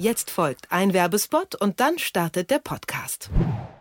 Jetzt folgt ein Werbespot und dann startet der Podcast.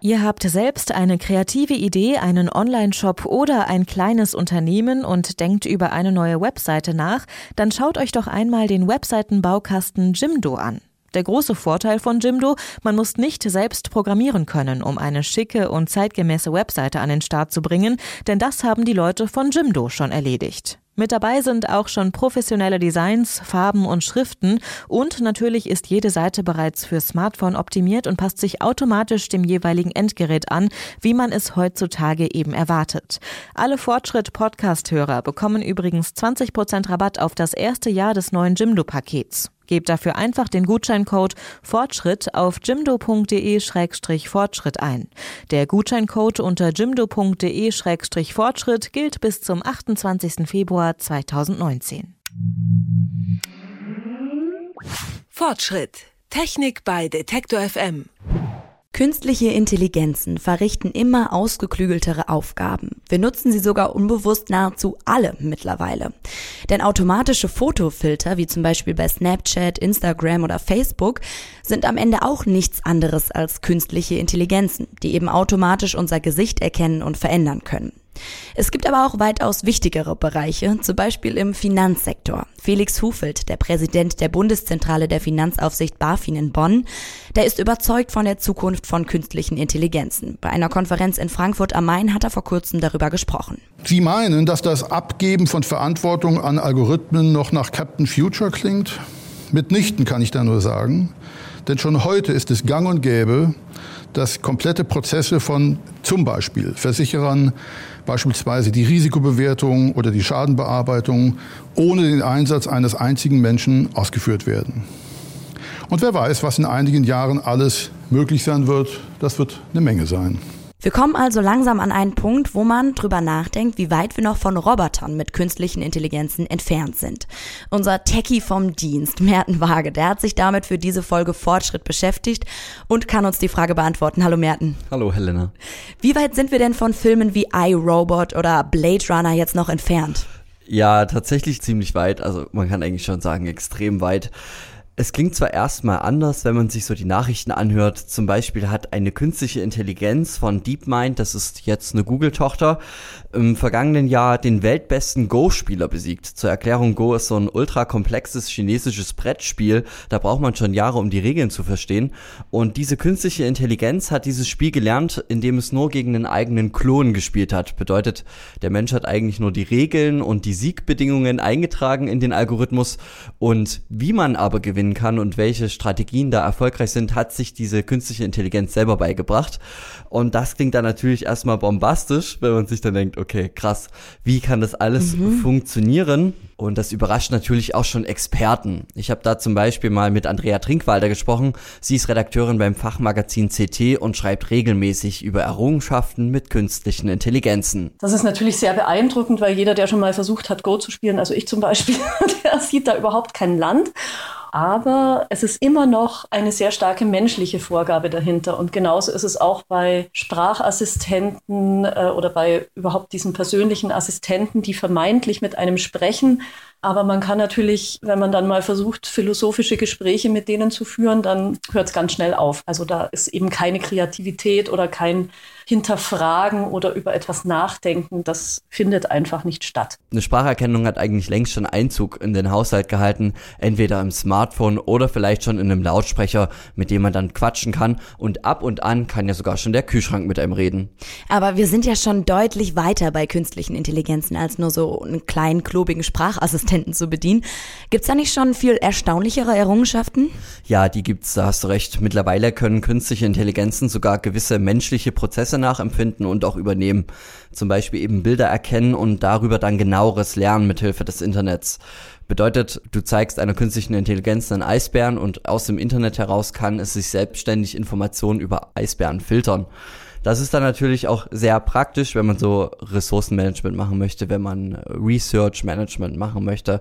Ihr habt selbst eine kreative Idee, einen Online-Shop oder ein kleines Unternehmen und denkt über eine neue Webseite nach, dann schaut euch doch einmal den Webseitenbaukasten Jimdo an. Der große Vorteil von Jimdo, man muss nicht selbst programmieren können, um eine schicke und zeitgemäße Webseite an den Start zu bringen, denn das haben die Leute von Jimdo schon erledigt. Mit dabei sind auch schon professionelle Designs, Farben und Schriften und natürlich ist jede Seite bereits für Smartphone optimiert und passt sich automatisch dem jeweiligen Endgerät an, wie man es heutzutage eben erwartet. Alle Fortschritt-Podcast-Hörer bekommen übrigens 20% Rabatt auf das erste Jahr des neuen Jimdo-Pakets. Gebt dafür einfach den Gutscheincode Fortschritt auf jimdo.de-fortschritt ein. Der Gutscheincode unter jimdo.de-fortschritt gilt bis zum 28. Februar 2019. Fortschritt. Technik bei Detektor FM. Künstliche Intelligenzen verrichten immer ausgeklügeltere Aufgaben. Wir nutzen sie sogar unbewusst nahezu alle mittlerweile. Denn automatische Fotofilter, wie zum Beispiel bei Snapchat, Instagram oder Facebook, sind am Ende auch nichts anderes als künstliche Intelligenzen, die eben automatisch unser Gesicht erkennen und verändern können. Es gibt aber auch weitaus wichtigere Bereiche, zum Beispiel im Finanzsektor. Felix Hufeld, der Präsident der Bundeszentrale der Finanzaufsicht BaFin in Bonn, der ist überzeugt von der Zukunft von künstlichen Intelligenzen. Bei einer Konferenz in Frankfurt am Main hat er vor kurzem darüber gesprochen. Sie meinen, dass das Abgeben von Verantwortung an Algorithmen noch nach Captain Future klingt? Mitnichten kann ich da nur sagen. Denn schon heute ist es gang und gäbe, dass komplette Prozesse von zum Beispiel Versicherern, beispielsweise die Risikobewertung oder die Schadenbearbeitung ohne den Einsatz eines einzigen Menschen ausgeführt werden. Und wer weiß, was in einigen Jahren alles möglich sein wird, das wird eine Menge sein. Wir kommen also langsam an einen Punkt, wo man drüber nachdenkt, wie weit wir noch von Robotern mit künstlichen Intelligenzen entfernt sind. Unser Techie vom Dienst, Merten Waage, der hat sich damit für diese Folge Fortschritt beschäftigt und kann uns die Frage beantworten. Hallo Merten. Hallo Helena. Wie weit sind wir denn von Filmen wie iRobot oder Blade Runner jetzt noch entfernt? Ja, tatsächlich ziemlich weit. Also man kann eigentlich schon sagen, extrem weit. Es klingt zwar erstmal anders, wenn man sich so die Nachrichten anhört. Zum Beispiel hat eine künstliche Intelligenz von DeepMind, das ist jetzt eine Google-Tochter, im vergangenen Jahr den weltbesten Go-Spieler besiegt. Zur Erklärung, Go ist so ein ultra komplexes chinesisches Brettspiel. Da braucht man schon Jahre, um die Regeln zu verstehen. Und diese künstliche Intelligenz hat dieses Spiel gelernt, indem es nur gegen einen eigenen Klon gespielt hat. Bedeutet, der Mensch hat eigentlich nur die Regeln und die Siegbedingungen eingetragen in den Algorithmus. Und wie man aber gewinnt, gewinnen kann und welche Strategien da erfolgreich sind, hat sich diese künstliche Intelligenz selber beigebracht. Und das klingt dann natürlich erstmal bombastisch, wenn man sich dann denkt, okay, krass, wie kann das alles mhm. funktionieren? Und das überrascht natürlich auch schon Experten. Ich habe da zum Beispiel mal mit Andrea Trinkwalder gesprochen. Sie ist Redakteurin beim Fachmagazin CT und schreibt regelmäßig über Errungenschaften mit künstlichen Intelligenzen. Das ist natürlich sehr beeindruckend, weil jeder, der schon mal versucht hat, Go zu spielen, also ich zum Beispiel, der sieht da überhaupt kein Land aber es ist immer noch eine sehr starke menschliche Vorgabe dahinter. Und genauso ist es auch bei Sprachassistenten äh, oder bei überhaupt diesen persönlichen Assistenten, die vermeintlich mit einem sprechen. Aber man kann natürlich, wenn man dann mal versucht, philosophische Gespräche mit denen zu führen, dann hört es ganz schnell auf. Also da ist eben keine Kreativität oder kein hinterfragen oder über etwas nachdenken, das findet einfach nicht statt. Eine Spracherkennung hat eigentlich längst schon Einzug in den Haushalt gehalten, entweder im Smartphone oder vielleicht schon in einem Lautsprecher, mit dem man dann quatschen kann und ab und an kann ja sogar schon der Kühlschrank mit einem reden. Aber wir sind ja schon deutlich weiter bei künstlichen Intelligenzen als nur so einen kleinen klobigen Sprachassistenten zu bedienen. Gibt's da nicht schon viel erstaunlichere Errungenschaften? Ja, die gibt's, da hast du recht. Mittlerweile können künstliche Intelligenzen sogar gewisse menschliche Prozesse nachempfinden und auch übernehmen. Zum Beispiel eben Bilder erkennen und darüber dann genaueres lernen mithilfe des Internets. Bedeutet, du zeigst einer künstlichen Intelligenz einen Eisbären und aus dem Internet heraus kann es sich selbstständig Informationen über Eisbären filtern. Das ist dann natürlich auch sehr praktisch, wenn man so Ressourcenmanagement machen möchte, wenn man Research Management machen möchte.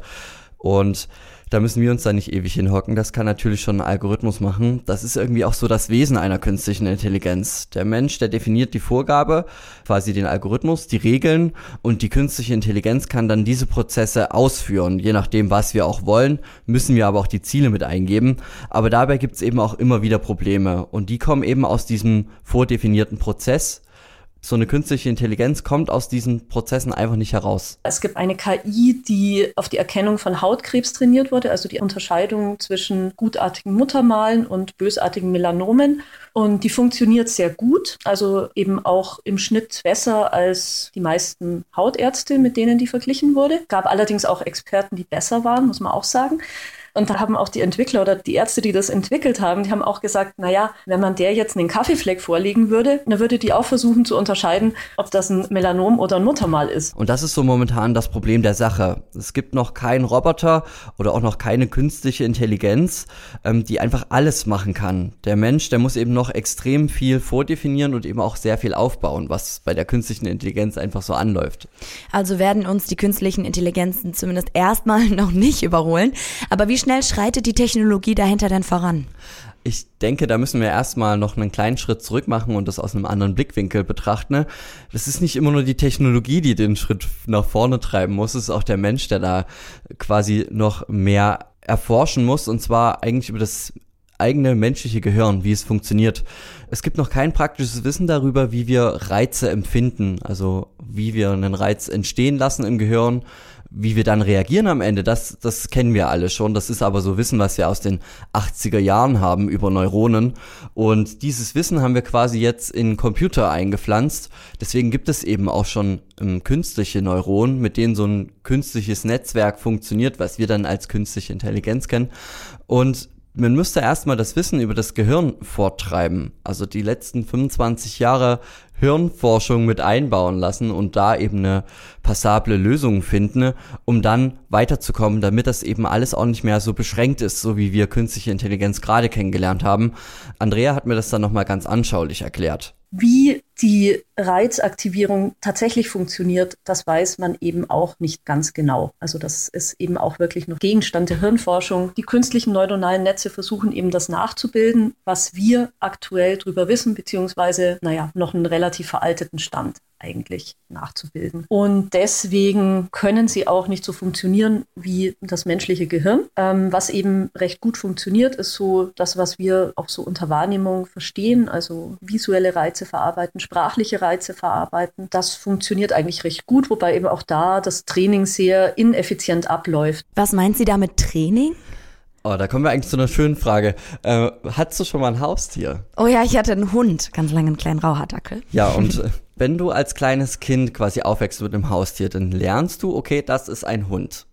Und Da müssen wir uns da nicht ewig hinhocken. Das kann natürlich schon ein Algorithmus machen. Das ist irgendwie auch so das Wesen einer künstlichen Intelligenz. Der Mensch, der definiert die Vorgabe, quasi den Algorithmus, die Regeln und die künstliche Intelligenz kann dann diese Prozesse ausführen. Je nachdem, was wir auch wollen, müssen wir aber auch die Ziele mit eingeben. Aber dabei gibt es eben auch immer wieder Probleme und die kommen eben aus diesem vordefinierten Prozess so eine künstliche Intelligenz kommt aus diesen Prozessen einfach nicht heraus. Es gibt eine KI, die auf die Erkennung von Hautkrebs trainiert wurde, also die Unterscheidung zwischen gutartigen Muttermalen und bösartigen Melanomen. Und die funktioniert sehr gut, also eben auch im Schnitt besser als die meisten Hautärzte, mit denen die verglichen wurde. Gab allerdings auch Experten, die besser waren, muss man auch sagen. Und da haben auch die Entwickler oder die Ärzte, die das entwickelt haben, die haben auch gesagt, naja, wenn man der jetzt einen Kaffeefleck vorlegen würde, dann würde die auch versuchen zu unterscheiden, ob das ein Melanom oder ein Muttermal ist. Und das ist so momentan das Problem der Sache. Es gibt noch keinen Roboter oder auch noch keine künstliche Intelligenz, ähm, die einfach alles machen kann. Der Mensch, der muss eben noch extrem viel vordefinieren und eben auch sehr viel aufbauen, was bei der künstlichen Intelligenz einfach so anläuft. Also werden uns die künstlichen Intelligenzen zumindest erstmal noch nicht überholen. Aber wie schnell schreitet die Technologie dahinter denn voran? Ich denke, da müssen wir erstmal noch einen kleinen Schritt zurück machen und das aus einem anderen Blickwinkel betrachten. Das ist nicht immer nur die Technologie, die den Schritt nach vorne treiben muss, es ist auch der Mensch, der da quasi noch mehr erforschen muss und zwar eigentlich über das eigene menschliche Gehirn, wie es funktioniert. Es gibt noch kein praktisches Wissen darüber, wie wir Reize empfinden, also wie wir einen Reiz entstehen lassen im Gehirn, wie wir dann reagieren am Ende, das, das kennen wir alle schon. Das ist aber so Wissen, was wir aus den 80er Jahren haben über Neuronen. Und dieses Wissen haben wir quasi jetzt in Computer eingepflanzt. Deswegen gibt es eben auch schon ähm, künstliche Neuronen, mit denen so ein künstliches Netzwerk funktioniert, was wir dann als künstliche Intelligenz kennen. Und man müsste erstmal das Wissen über das Gehirn forttreiben. Also die letzten 25 Jahre Hirnforschung mit einbauen lassen und da eben eine passable Lösung finden, um dann weiterzukommen, damit das eben alles auch nicht mehr so beschränkt ist, so wie wir künstliche Intelligenz gerade kennengelernt haben. Andrea hat mir das dann nochmal ganz anschaulich erklärt. Wie die Reizaktivierung tatsächlich funktioniert, das weiß man eben auch nicht ganz genau. Also das ist eben auch wirklich noch Gegenstand der Hirnforschung. Die künstlichen neuronalen Netze versuchen eben das nachzubilden, was wir aktuell drüber wissen, beziehungsweise, naja, noch einen relativ veralteten Stand eigentlich nachzubilden. Und deswegen können sie auch nicht so funktionieren wie das menschliche Gehirn. Ähm, was eben recht gut funktioniert, ist so das, was wir auch so unter Wahrnehmung verstehen, also visuelle Reize verarbeiten, sprachliche Reize verarbeiten. Das funktioniert eigentlich recht gut, wobei eben auch da das Training sehr ineffizient abläuft. Was meint sie damit Training? Oh, da kommen wir eigentlich zu einer schönen Frage. Äh, hattest du schon mal ein Haustier? Oh ja, ich hatte einen Hund, ganz lange einen kleinen Rauhaardackel. Ja, und äh, wenn du als kleines Kind quasi aufwächst mit einem Haustier, dann lernst du, okay, das ist ein Hund.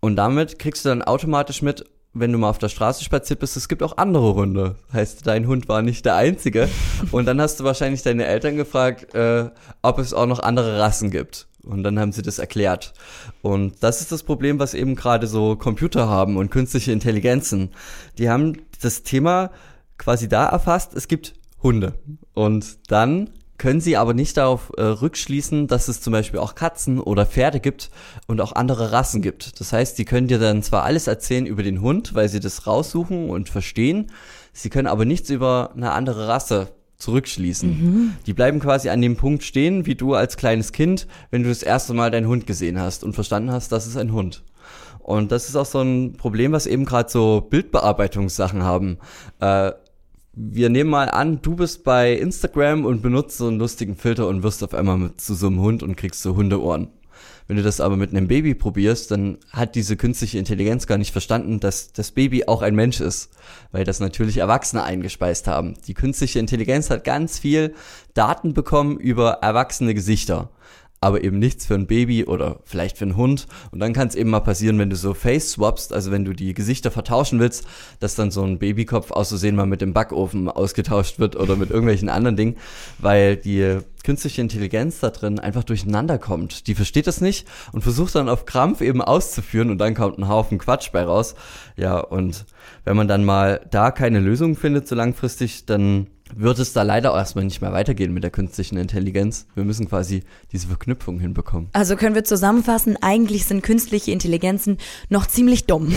Und damit kriegst du dann automatisch mit, wenn du mal auf der Straße spaziert bist, es gibt auch andere Hunde. Heißt, dein Hund war nicht der einzige. Und dann hast du wahrscheinlich deine Eltern gefragt, äh, ob es auch noch andere Rassen gibt. Und dann haben sie das erklärt. Und das ist das Problem, was eben gerade so Computer haben und künstliche Intelligenzen. Die haben das Thema quasi da erfasst, es gibt Hunde. Und dann können sie aber nicht darauf äh, rückschließen, dass es zum Beispiel auch Katzen oder Pferde gibt und auch andere Rassen gibt. Das heißt, sie können dir dann zwar alles erzählen über den Hund, weil sie das raussuchen und verstehen, sie können aber nichts über eine andere Rasse zurückschließen. Mhm. Die bleiben quasi an dem Punkt stehen, wie du als kleines Kind, wenn du das erste Mal deinen Hund gesehen hast und verstanden hast, das ist ein Hund. Und das ist auch so ein Problem, was eben gerade so Bildbearbeitungssachen haben. Äh, wir nehmen mal an, du bist bei Instagram und benutzt so einen lustigen Filter und wirst auf einmal mit zu so einem Hund und kriegst so Hundeohren. Wenn du das aber mit einem Baby probierst, dann hat diese künstliche Intelligenz gar nicht verstanden, dass das Baby auch ein Mensch ist, weil das natürlich Erwachsene eingespeist haben. Die künstliche Intelligenz hat ganz viel Daten bekommen über erwachsene Gesichter aber eben nichts für ein Baby oder vielleicht für einen Hund. Und dann kann es eben mal passieren, wenn du so Face swappst, also wenn du die Gesichter vertauschen willst, dass dann so ein Babykopf auszusehen mal mit dem Backofen ausgetauscht wird oder mit irgendwelchen anderen Dingen, weil die künstliche Intelligenz da drin einfach durcheinander kommt. Die versteht das nicht und versucht dann auf Krampf eben auszuführen und dann kommt ein Haufen Quatsch bei raus. Ja, und wenn man dann mal da keine Lösung findet so langfristig, dann wird es da leider erstmal nicht mehr weitergehen mit der künstlichen Intelligenz. Wir müssen quasi diese Verknüpfung hinbekommen. Also können wir zusammenfassen, eigentlich sind künstliche Intelligenzen noch ziemlich dumm.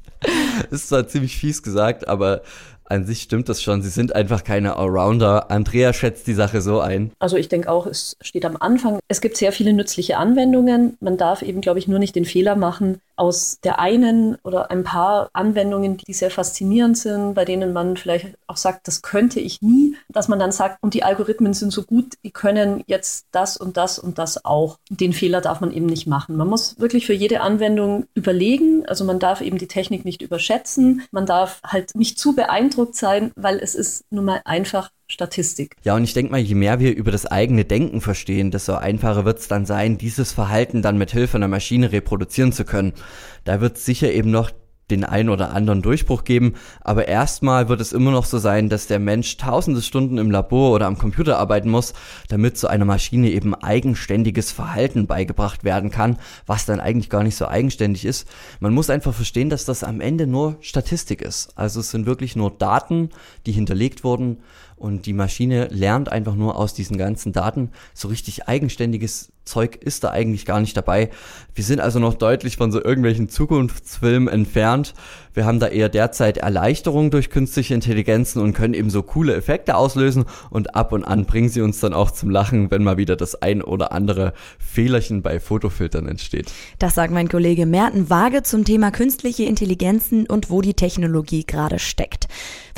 ist zwar ziemlich fies gesagt, aber an sich stimmt das schon. Sie sind einfach keine Allrounder. Andrea schätzt die Sache so ein. Also ich denke auch, es steht am Anfang. Es gibt sehr viele nützliche Anwendungen. Man darf eben, glaube ich, nur nicht den Fehler machen, aus der einen oder ein paar Anwendungen, die sehr faszinierend sind, bei denen man vielleicht auch sagt, das könnte ich nie, dass man dann sagt, und die Algorithmen sind so gut, die können jetzt das und das und das auch. Den Fehler darf man eben nicht machen. Man muss wirklich für jede Anwendung überlegen. Also man darf eben die Technik nicht überschätzen. Man darf halt nicht zu beeindruckt sein, weil es ist nun mal einfach Statistik. Ja, und ich denke mal, je mehr wir über das eigene Denken verstehen, desto einfacher wird es dann sein, dieses Verhalten dann mit Hilfe einer Maschine reproduzieren zu können. Da wird sicher eben noch den einen oder anderen Durchbruch geben, aber erstmal wird es immer noch so sein, dass der Mensch tausende Stunden im Labor oder am Computer arbeiten muss, damit so einer Maschine eben eigenständiges Verhalten beigebracht werden kann, was dann eigentlich gar nicht so eigenständig ist. Man muss einfach verstehen, dass das am Ende nur Statistik ist. Also es sind wirklich nur Daten, die hinterlegt wurden und die Maschine lernt einfach nur aus diesen ganzen Daten. So richtig eigenständiges Zeug ist da eigentlich gar nicht dabei. Wir sind also noch deutlich von so irgendwelchen Zukunftsfilmen entfernt. Wir haben da eher derzeit Erleichterung durch künstliche Intelligenzen und können eben so coole Effekte auslösen und ab und an bringen sie uns dann auch zum Lachen, wenn mal wieder das ein oder andere Fehlerchen bei Fotofiltern entsteht. Das sagt mein Kollege Merten Waage zum Thema künstliche Intelligenzen und wo die Technologie gerade steckt.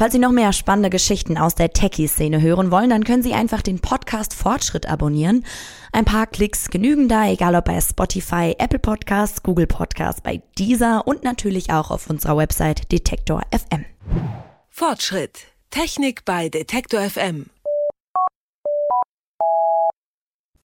Falls Sie noch mehr spannende Geschichten aus der Techie-Szene hören wollen, dann können Sie einfach den Podcast Fortschritt abonnieren. Ein paar Klicks genügen da, egal ob bei Spotify, Apple Podcasts, Google Podcasts, bei Deezer und natürlich auch auf unserer Website Detektor FM. Fortschritt. Technik bei Detektor FM.